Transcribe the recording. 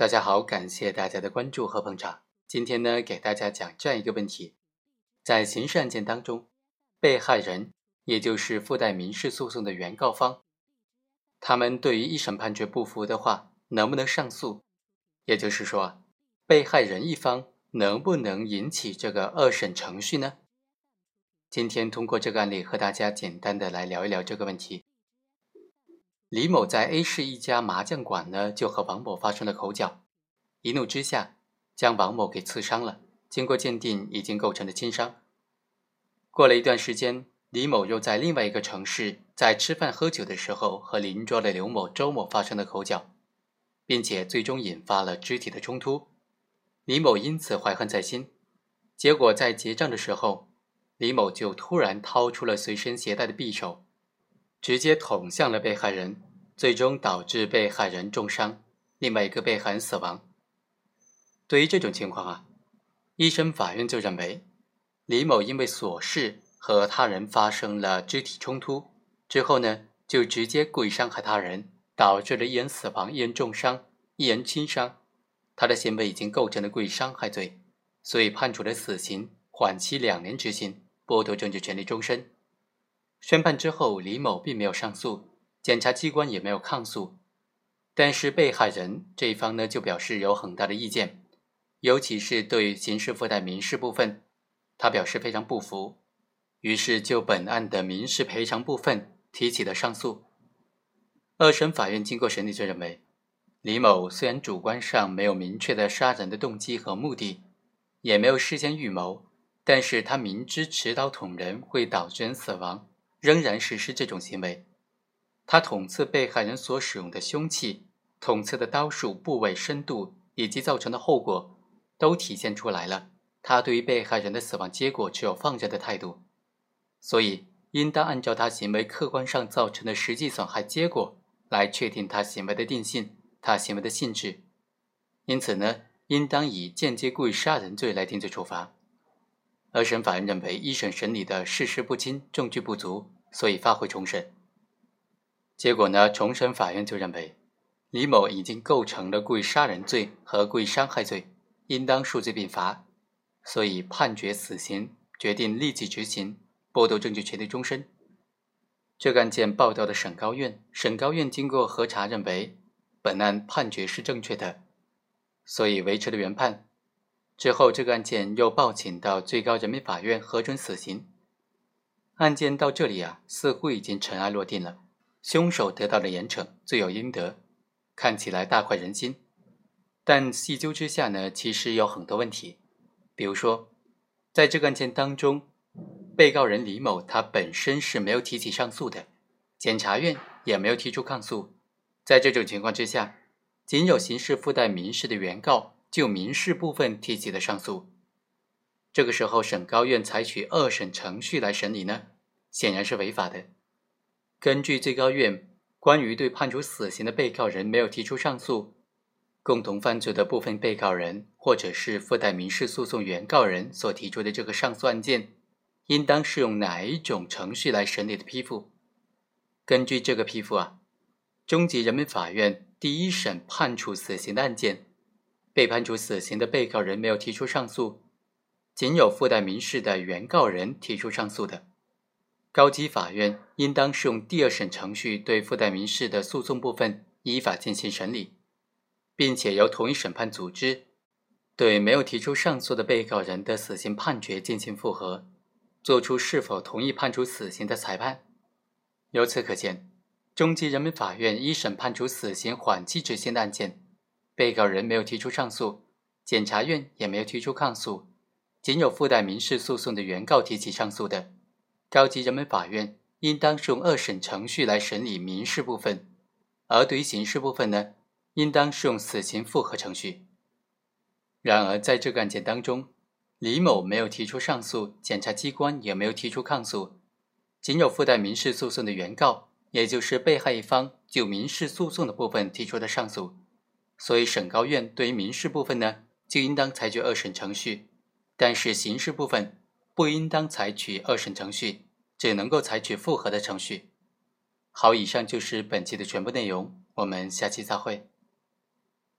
大家好，感谢大家的关注和捧场。今天呢，给大家讲这样一个问题：在刑事案件当中，被害人也就是附带民事诉讼的原告方，他们对于一审判决不服的话，能不能上诉？也就是说，被害人一方能不能引起这个二审程序呢？今天通过这个案例和大家简单的来聊一聊这个问题。李某在 A 市一家麻将馆呢，就和王某发生了口角，一怒之下将王某给刺伤了。经过鉴定，已经构成了轻伤。过了一段时间，李某又在另外一个城市，在吃饭喝酒的时候和邻桌的刘某、周某发生了口角，并且最终引发了肢体的冲突。李某因此怀恨在心，结果在结账的时候，李某就突然掏出了随身携带的匕首。直接捅向了被害人，最终导致被害人重伤，另外一个被害人死亡。对于这种情况啊，一审法院就认为，李某因为琐事和他人发生了肢体冲突之后呢，就直接故意伤害他人，导致了一人死亡、一人重伤、一人轻伤，他的行为已经构成了故意伤害罪，所以判处了死刑，缓期两年执行，剥夺政治权利终身。宣判之后，李某并没有上诉，检察机关也没有抗诉，但是被害人这一方呢，就表示有很大的意见，尤其是对刑事附带民事部分，他表示非常不服，于是就本案的民事赔偿部分提起了上诉。二审法院经过审理就认为，李某虽然主观上没有明确的杀人的动机和目的，也没有事先预谋，但是他明知持刀捅人会导致人死亡。仍然实施这种行为，他捅刺被害人所使用的凶器、捅刺的刀数、部位、深度以及造成的后果，都体现出来了。他对于被害人的死亡结果持有放任的态度，所以应当按照他行为客观上造成的实际损害结果来确定他行为的定性、他行为的性质。因此呢，应当以间接故意杀人罪来定罪处罚。二审法院认为，一审审理的事实不清，证据不足，所以发回重审。结果呢，重审法院就认为，李某已经构成了故意杀人罪和故意伤害罪，应当数罪并罚，所以判决死刑，决定立即执行，剥夺政治权利终身。这个案件报到的省高院，省高院经过核查认为，本案判决是正确的，所以维持了原判。之后，这个案件又报请到最高人民法院核准死刑。案件到这里啊，似乎已经尘埃落定了，凶手得到了严惩，罪有应得，看起来大快人心。但细究之下呢，其实有很多问题。比如说，在这个案件当中，被告人李某他本身是没有提起上诉的，检察院也没有提出抗诉。在这种情况之下，仅有刑事附带民事的原告。就民事部分提起的上诉，这个时候省高院采取二审程序来审理呢，显然是违法的。根据最高院关于对判处死刑的被告人没有提出上诉，共同犯罪的部分被告人或者是附带民事诉讼原告人所提出的这个上诉案件，应当适用哪一种程序来审理的批复？根据这个批复啊，中级人民法院第一审判处死刑的案件。被判处死刑的被告人没有提出上诉，仅有附带民事的原告人提出上诉的，高级法院应当适用第二审程序对附带民事的诉讼部分依法进行审理，并且由同一审判组织对没有提出上诉的被告人的死刑判决进行复核，作出是否同意判处死刑的裁判。由此可见，中级人民法院一审判处死刑缓期执行的案件。被告人没有提出上诉，检察院也没有提出抗诉，仅有附带民事诉讼的原告提起上诉的，高级人民法院应当适用二审程序来审理民事部分，而对于刑事部分呢，应当适用死刑复核程序。然而，在这个案件当中，李某没有提出上诉，检察机关也没有提出抗诉，仅有附带民事诉讼的原告，也就是被害一方就民事诉讼的部分提出的上诉。所以，省高院对于民事部分呢，就应当采取二审程序；但是刑事部分不应当采取二审程序，只能够采取复核的程序。好，以上就是本期的全部内容，我们下期再会。